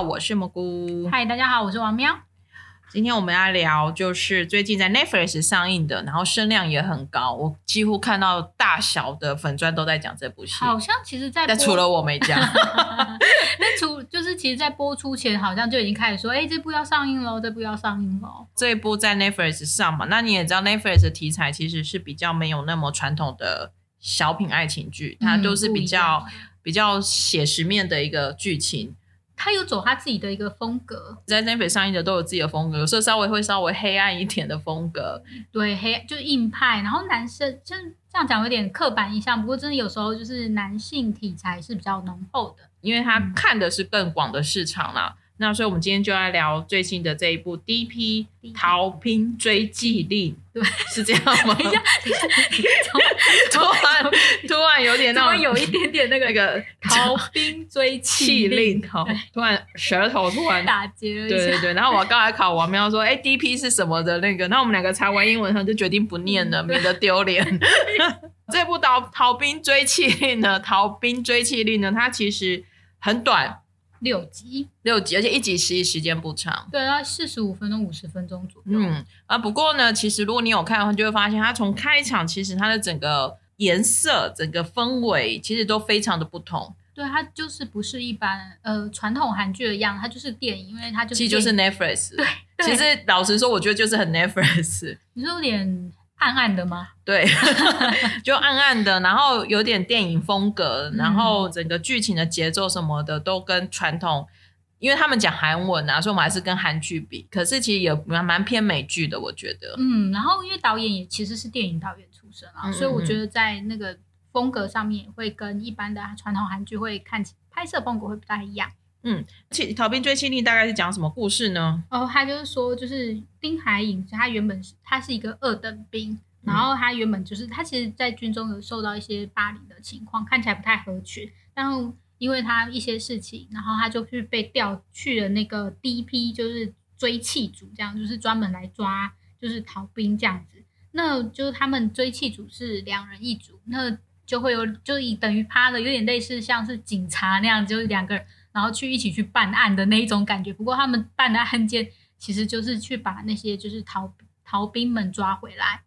好，我是蘑菇。嗨，大家好，我是王喵。今天我们要聊就是最近在 Netflix 上映的，然后声量也很高，我几乎看到大小的粉砖都在讲这部戏。好像其实，在但除了我没讲，那除就是其实，在播出前好像就已经开始说，哎，这部要上映喽，这部要上映喽。这一部在 Netflix 上嘛，那你也知道 Netflix 的题材其实是比较没有那么传统的小品爱情剧，它都是比较比较写实面的一个剧情。他有走他自己的一个风格，在 Netflix 上映的都有自己的风格，有时候稍微会稍微黑暗一点的风格，对，黑就是硬派。然后男生就这样讲有点刻板印象，不过真的有时候就是男性题材是比较浓厚的，因为他看的是更广的市场啦。那所以，我们今天就来聊最新的这一部《D.P. 逃兵追缉令》，对，是这样吗？等一下，突然突然有点 那种有一点点那个那个 逃兵追气令，好，突然舌头突然打结了，对对对。然后我刚才考王喵说，哎，D.P. 是什么的那个？那我们两个查完英文后就决定不念了，免得丢脸。这部《逃逃兵追气令》呢，《逃兵追气令》呢，它其实很短。六集，六集，而且一集实际时间不长，对，它四十五分钟、五十分钟左右。嗯啊，不过呢，其实如果你有看的话，就会发现它从开场，其实它的整个颜色、整个氛围，其实都非常的不同。对，它就是不是一般呃传统韩剧的样，它就是电影，因为它就其实就是 Netflix。对，其实老实说，我觉得就是很 Netflix。你说有点。暗暗的吗？对，就暗暗的，然后有点电影风格，然后整个剧情的节奏什么的都跟传统，因为他们讲韩文啊，所以我们还是跟韩剧比。可是其实也蛮蛮偏美剧的，我觉得。嗯，然后因为导演也其实是电影导演出身啊，所以我觉得在那个风格上面会跟一般的传统韩剧会看起拍摄风格会不太一样。嗯，去逃兵追缉令大概是讲什么故事呢？哦，他就是说，就是丁海寅，他原本是他是一个二等兵，然后他原本就是他其实，在军中有受到一些霸凌的情况，看起来不太合群。然后因为他一些事情，然后他就去被调去了那个第一批，就是追缉组，这样就是专门来抓就是逃兵这样子。那就是他们追缉组是两人一组，那就会有就以等于趴的，有点类似像是警察那样，就是两个人。然后去一起去办案的那一种感觉，不过他们办的案件其实就是去把那些就是逃逃兵们抓回来。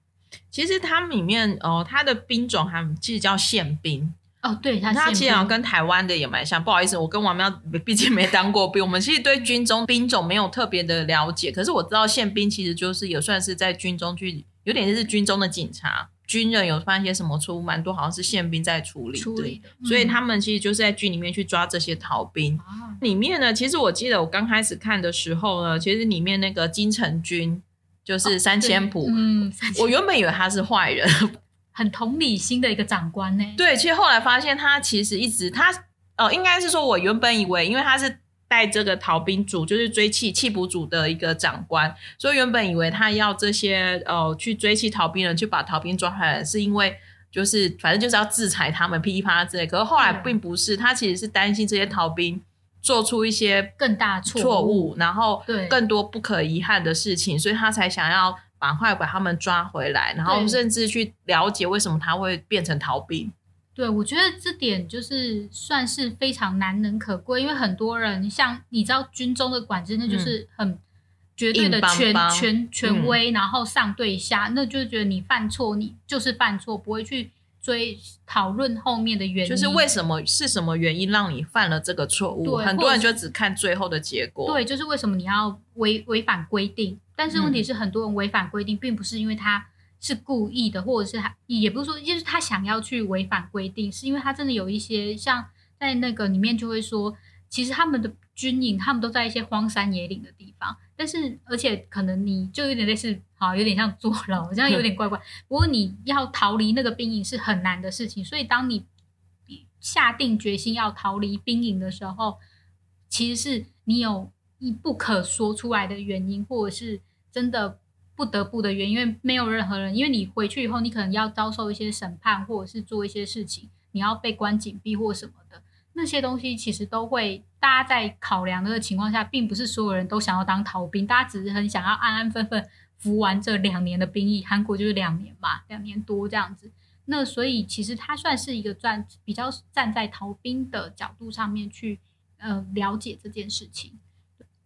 其实他们里面哦，他的兵种还其实叫宪兵哦，对，他其实跟台湾的也蛮像。不好意思，我跟王喵毕竟没当过兵，我们其实对军中兵种没有特别的了解。可是我知道宪兵其实就是也算是在军中去，有点是军中的警察。军人有犯一些什么错误，蛮多好像是宪兵在处理，处理的，所以他们其实就是在军里面去抓这些逃兵。里面呢，其实我记得我刚开始看的时候呢，其实里面那个金城君就是三千普，嗯，我原本以为他是坏人，很同理心的一个长官呢。对，其实后来发现他其实一直他哦，应该是说我原本以为，因为他是。带这个逃兵组就是追缉缉捕组的一个长官，所以原本以为他要这些呃去追缉逃兵人，去把逃兵抓回来，是因为就是反正就是要制裁他们噼里啪啦之类。可是后来并不是，他其实是担心这些逃兵做出一些更大错误，然后对更多不可遗憾的事情，所以他才想要赶快把他们抓回来，然后甚至去了解为什么他会变成逃兵。对，我觉得这点就是算是非常难能可贵，因为很多人像你知道军中的管制，那就是很绝对的权权权威，然后上对下，那就觉得你犯错，你就是犯错，不会去追讨论后面的原因，就是为什么是什么原因让你犯了这个错误？很多人就只看最后的结果。对，就是为什么你要违违反规定？但是问题是，很多人违反规定，并不是因为他。是故意的，或者是他也不是说，就是他想要去违反规定，是因为他真的有一些像在那个里面就会说，其实他们的军营，他们都在一些荒山野岭的地方，但是而且可能你就有点类似，好有点像坐牢，这样有点怪怪。不过你要逃离那个兵营是很难的事情，所以当你下定决心要逃离兵营的时候，其实是你有一不可说出来的原因，或者是真的。不得不的原因，因为没有任何人，因为你回去以后，你可能要遭受一些审判，或者是做一些事情，你要被关紧闭或什么的，那些东西其实都会，大家在考量的情况下，并不是所有人都想要当逃兵，大家只是很想要安安分分服完这两年的兵役，韩国就是两年嘛，两年多这样子，那所以其实他算是一个站比较站在逃兵的角度上面去呃了解这件事情。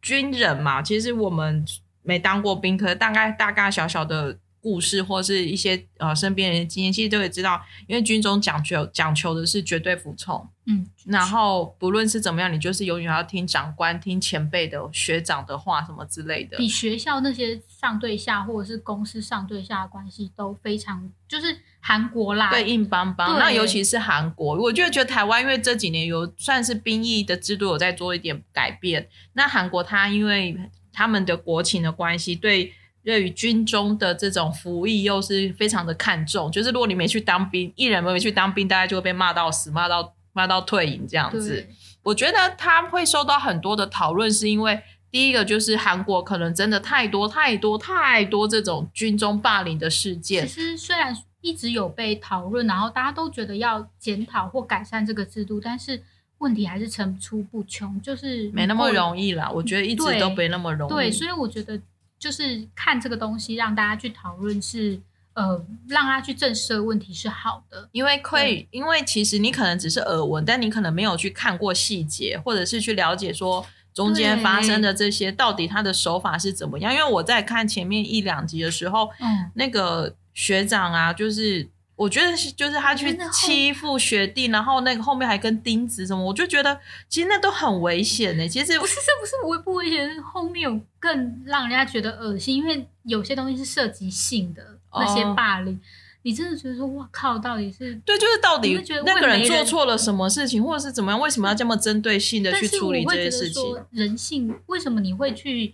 军人嘛，其实我们没当过兵，可是大概大概小小的故事或是一些呃身边人的经验，其实都会知道，因为军中讲究讲求的是绝对服从，嗯，然后不论是怎么样，你就是永远要听长官、听前辈的、学长的话什么之类的。比学校那些上对下或者是公司上对下的关系都非常，就是韩国啦，对，硬邦邦。那尤其是韩国，我就觉得台湾因为这几年有算是兵役的制度有在做一点改变。那韩国它因为他们的国情的关系，对对于军中的这种服役又是非常的看重。就是如果你没去当兵，艺人没去当兵，大家就会被骂到死，骂到骂到退营这样子。我觉得他会受到很多的讨论，是因为第一个就是韩国可能真的太多太多太多这种军中霸凌的事件其件。实虽然一直有被讨论，然后大家都觉得要检讨或改善这个制度，但是问题还是层出不穷，就是没那么。容易啦，我觉得一直都没那么容易。对，所以我觉得就是看这个东西，让大家去讨论是呃，让他去正视的问题是好的。因为可以，因为其实你可能只是耳闻，但你可能没有去看过细节，或者是去了解说中间发生的这些到底他的手法是怎么样。因为我在看前面一两集的时候，嗯，那个学长啊，就是我觉得是就是他去欺负学弟，然后那个后面还跟钉子什么，我就觉得其实那都很危险呢、其实不是，这不是危不危险，后面有更让人家觉得恶心，因为有些东西是涉及性的那些哦霸凌，你真的觉得说哇靠，到底是对，就是到底那个人做错了什么事情，或者是怎么样，为什么要这么针对性的去处理这些事情？人性为什么你会去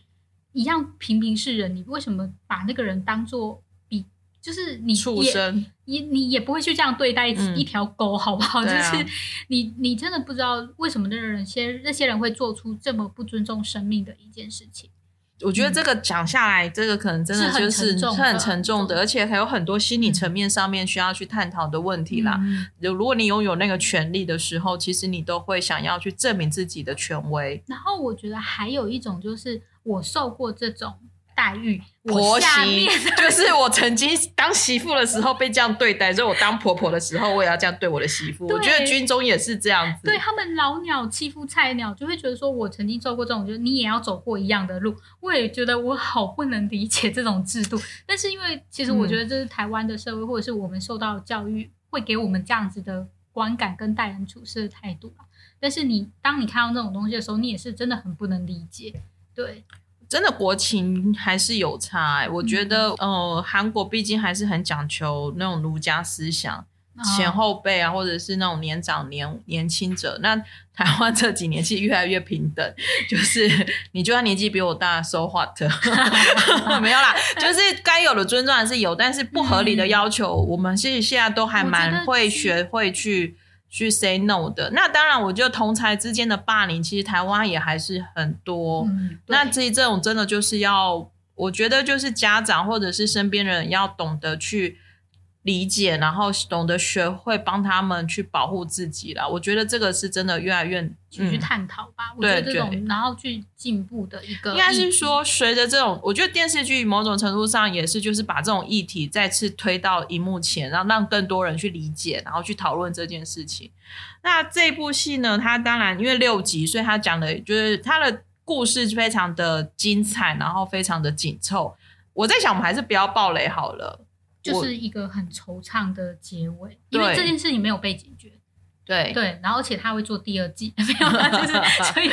一样平平是人？你为什么把那个人当做比就是你也畜生，你你也不会去这样对待一条狗，好不好？就是你你真的不知道为什么那人些那些人会做出这么不尊重生命的一件事情。我觉得这个讲下来，这个可能真的是很就是沉重的是很沉重的，嗯而且还有很多心理层面上面需要去探讨的问题啦。嗯如如果你拥有那个权利的时候，其实你都会想要去证明自己的权威。然后我觉得还有一种就是我受过这种待遇，婆媳 就是我曾经当媳妇的时候被这样对待，所以我当婆婆的时候，我也要这样对我的媳妇。我觉得军中也是这样子。对他们老鸟欺负菜鸟，就会觉得说我曾经受过这种，就是你也要走过一样的路。我也觉得我好不能理解这种制度，但是因为其实我觉得这是台湾的社会，或者是我们受到教育，会给我们这样子的观感跟待人处事的态度啦但是你当你看到那种东西的时候，你也是真的很不能理解。对，真的国情还是有差、欸。我觉得，嗯呃，韩国毕竟还是很讲求那种儒家思想，前哦后辈啊，或者是那种年长年年轻者。那台湾这几年其实越来越平等，就是你就算年纪比我大，so what？没有啦，就是该有的尊重还是有，但是不合理的要求，我们其实现在都还蛮会学会去。去 say no 的，那当然，我觉得同才之间的霸凌，其实台湾也还是很多。嗯，那其实这种真的就是要，我觉得就是家长或者是身边人要懂得去理解，然后懂得学会帮他们去保护自己了。我觉得这个是真的越来越，去探讨吧。我觉得这种然后去进步的一个，应该是说随着这种，我觉得电视剧某种程度上也是就是把这种议题再次推到荧幕前，然后让更多人去理解，然后去讨论这件事情。那这部戏呢，它当然因为六集，所以它讲的就是它的故事非常的精彩，然后非常的紧凑。我在想，我们还是不要暴雷好了。我就是一个很惆怅的结尾，因为对这件事情没有被解决。对对，然后而且他会做第二季，没有啦，就是 所以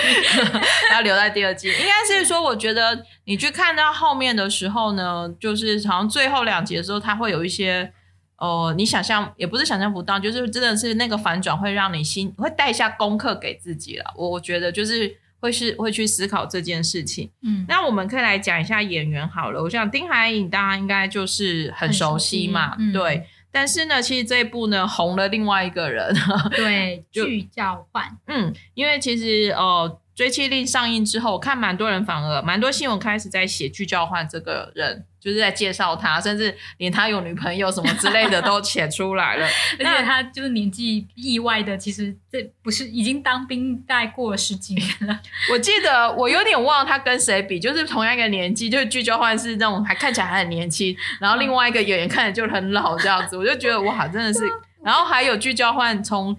要留在第二季。应该是说，我觉得你去看到后面的时候呢，就是好像最后两集的时候，他会有一些。呃，你想象也不是想象不到，就是真的是那个反转会让你心会带一下功课给自己了。我我觉得就是会是会去思考这件事情。嗯，那我们可以来讲一下演员好了。我想丁海颖大家应该就是很熟悉嘛，对。但是呢，其实这一部呢红了另外一个人，对就剧交换，嗯，因为其实呃，《追妻令》上映之后，我看蛮多人反而蛮多新闻开始在写剧交换这个人，就是在介绍他，甚至连他有女朋友什么之类的都写出来了。而且他就是年纪意外的，其实这不是已经当兵大概过了十几年了，我记得我有点忘了他跟谁比，就是同样一个年纪，就是剧交换是那种还看起来还很年轻，然后另外一个演员看着就很老这样子，我就觉得哇，真的是。然后还有剧交换从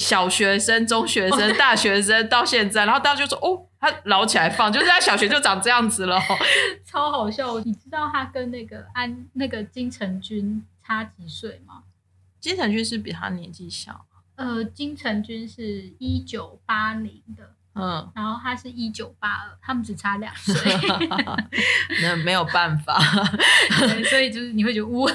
小学生、中学生、大学生 到现在，然后大家就说哦，他老起来放，就是他小学就长这样子了。超好笑！你知道他跟那个安那个金城君差几岁吗？金城君是比他年纪小，呃，金城君是一九八零的，嗯，然后他是一九八二，他们只差两岁，那没有办法，所以就是你会觉得，哇，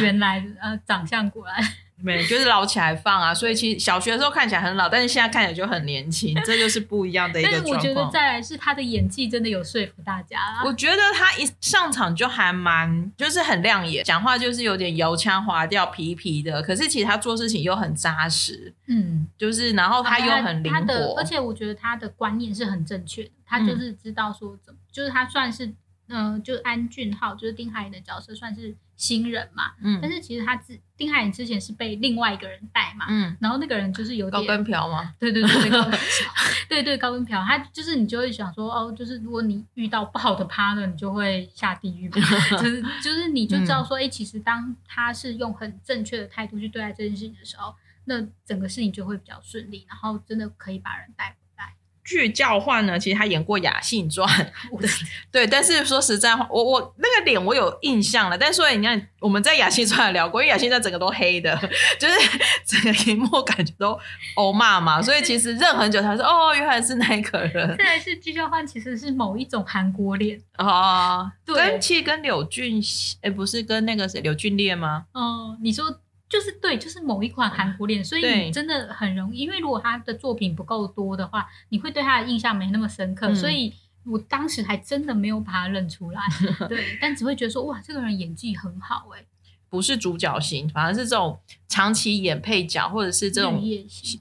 原来呃长相果然没就是老起来放啊。所以其实小学的时候看起来很老，但是现在看起来就很年轻，这就是不一样的一个状 况但是我觉得。再来是他的演技真的有说服大家啦。我觉得他一上场就还蛮，就是很亮眼，讲话就是有点油腔滑调、皮皮的。可是其实他做事情又很扎实，嗯，就是然后他又很灵他的，活而，且我觉得他的观念是很正确的，他就是知道说怎么，就是他算是，嗯、就安俊浩，就是丁海寅的角色算是新人嘛，嗯但嗯是其实他自丁海寅之前是被另外一个人带嘛，嗯，然后那个人就是有点高跟瓢嘛？对对对对高跟 瓢，对对高跟瓢，他就是你就会想说哦，就是如果你遇到不好的 partner，你就会下地狱嘛，就是就是你就知道说，哎、其实当他是用很正确的态度去对待这件事情的时候，那整个事情就会比较顺利，然后真的可以把人带回来。剧教换呢，其实他演过《雅信传》，我对，但是说实在话，我我那个脸我有印象了，但是所以你看我们在《雅信传》聊过，因为《雅信传》整个都黑的，就是整个荧幕感觉都欧骂嘛，所以其实认很久他说哦，原来是那一个人 再来是具交换，其实是某一种韩国脸，哦，对跟其实跟柳俊，哎，不是跟那个谁柳俊烈吗？哦、你说。就是对，就是某一款韩国脸，所以你真的很容易，因为如果他的作品不够多的话，你会对他的印象没那么深刻，嗯所以我当时还真的没有把他认出来，对，但只会觉得说哇，这个人演技很好哎、不是主角型，反而是这种长期演配角，或者是这种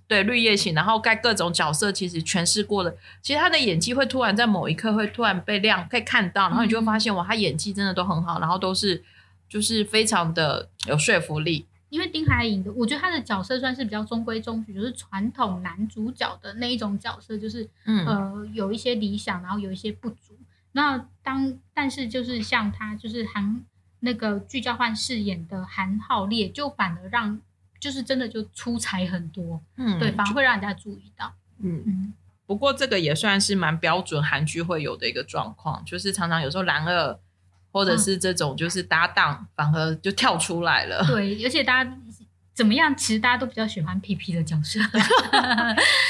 对绿叶型，然后盖各种角色，其实诠释过的，其实他的演技会突然在某一刻会突然被亮，可以看到，然后你就会发现哇，他演技真的都很好，然后都是就是非常的有说服力。因为丁海寅的，我觉得他的角色算是比较中规中矩，就是传统男主角的那一种角色，就是嗯呃有一些理想，然后有一些不足。那当但是就是像他就是韩那个具交换饰演的韩浩烈，就反而让就是真的就出彩很多，嗯对，反而会让人家注意到。嗯，嗯，不过这个也算是蛮标准韩剧会有的一个状况，就是常常有时候男二或者是这种就是搭档，反而就跳出来了。对，而且大家怎么样，其实大家都比较喜欢皮皮的角色。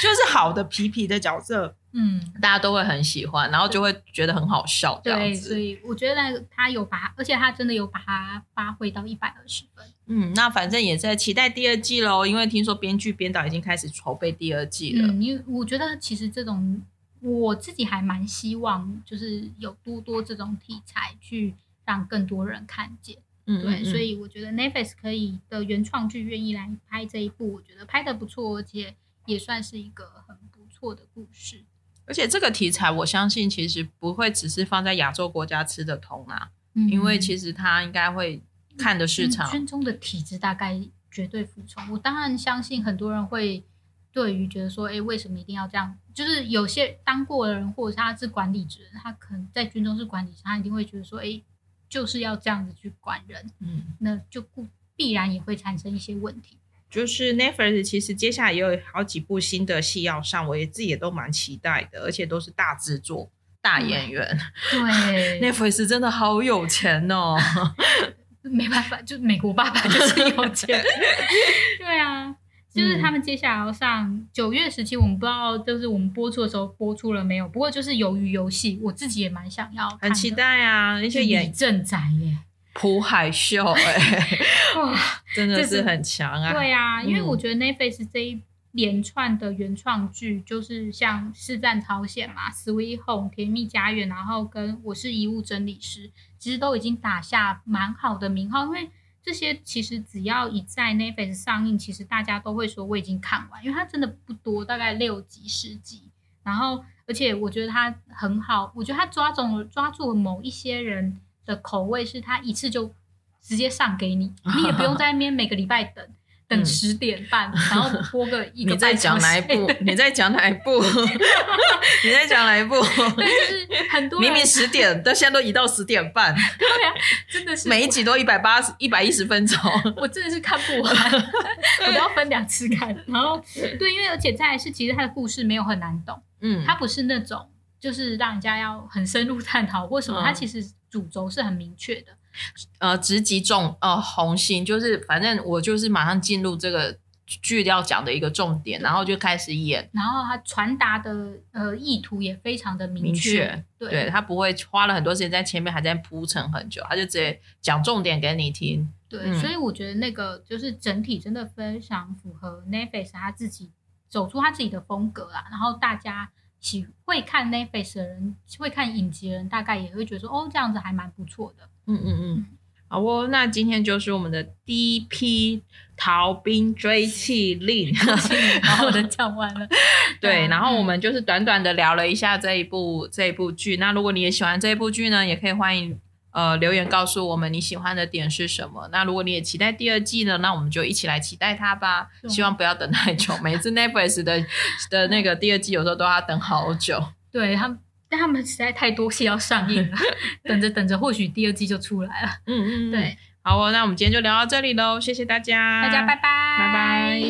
就是好的皮皮的角色，嗯，大家都会很喜欢，然后就会觉得很好笑这样对，所。以我觉得他有把，而且他真的有把它发挥到一百二十分。嗯，那反正也在期待第二季喽，因为听说编剧编导已经开始筹备第二季了。嗯，因为我觉得其实这种我自己还蛮希望，就是有多多这种题材去让更多人看见。嗯，对，嗯所以我觉得 Netflix 可以的原创剧愿意来拍这一部，我觉得拍的不错，而且也算是一个很不错的故事。而且这个题材，我相信其实不会只是放在亚洲国家吃得通啊，嗯因为其实它应该会看的市场。圈中的体质大概绝对服从。我当然相信很多人会对于觉得说，哎，为什么一定要这样？就是有些当过的人，或者是他是管理职，他可能在军中是管理职，他一定会觉得说，哎，就是要这样子去管人，嗯，那就不必然也会产生一些问题。就是 Netflix 其实接下来也有好几部新的戏要上，我也自己也都蛮期待的，而且都是大制作、大演员。对，Netflix 真的好有钱哦。没办法，就美国爸爸就是有钱。对啊，就是他们接下来要上九月十七，我们不知道就是我们播出的时候播出了没有。不过就是鱿鱼游戏，我自己也蛮想要，很期待啊！而且李演正宅耶，朴海秀、哎，哇，真的这是是很强啊。对啊，因为嗯我觉得 Netflix 这一连串的原创剧，就是像《师战朝鲜》嘛，《Sweet Home》甜蜜家园，然后跟《我是遗物整理师》，其实都已经打下蛮好的名号。因为这些其实只要一在 Netflix 上映，其实大家都会说我已经看完，因为它真的不多，大概六集十集。然后，而且我觉得它很好，我觉得它抓中了抓住了某一些人的口味，是它一次就直接上给你，你也不用在那边每个礼拜等。等十点半，然后播个一个 你在讲哪一部？你在讲哪一部？你在讲哪一部？很多明明十点，但现在都移到十点半。对啊，真的是每一集都一百八十一百一十分钟，我真的是看不完，我都要分两次看。然后对，因为而且再来是，其实他的故事没有很难懂，嗯，他不是那种就是让人家要很深入探讨或什么，它其实主轴是很明确的。呃，直击重呃红心，就是反正我就是马上进入这个剧要讲的一个重点，然后就开始演，然后他传达的呃意图也非常的明确，对。他不会花了很多时间在前面还在铺陈很久，他就直接讲重点给你听。对，所以我觉得那个就是整体真的非常符合 Netflix 他自己走出他自己的风格啊，然后大家喜会看 Netflix 的人，会看影集的人，大概也会觉得说，哦，这样子还蛮不错的。嗯嗯嗯，好哦，那今天就是我们的第一批逃兵追气令，好好的讲完了。对，然后我们就是短短的聊了一下这一部这一部剧。那如果你也喜欢这一部剧呢，也可以欢迎呃留言告诉我们你喜欢的点是什么。那如果你也期待第二季呢，那我们就一起来期待它吧。希望不要等太久，每次 Netflix 的的那个第二季有时候都要等好久。对他们。但他们实在太多戏要上映了，等着等着，或许第二季就出来了。嗯嗯，对，好哦，那我们今天就聊到这里喽，谢谢大家，大家拜拜，拜拜。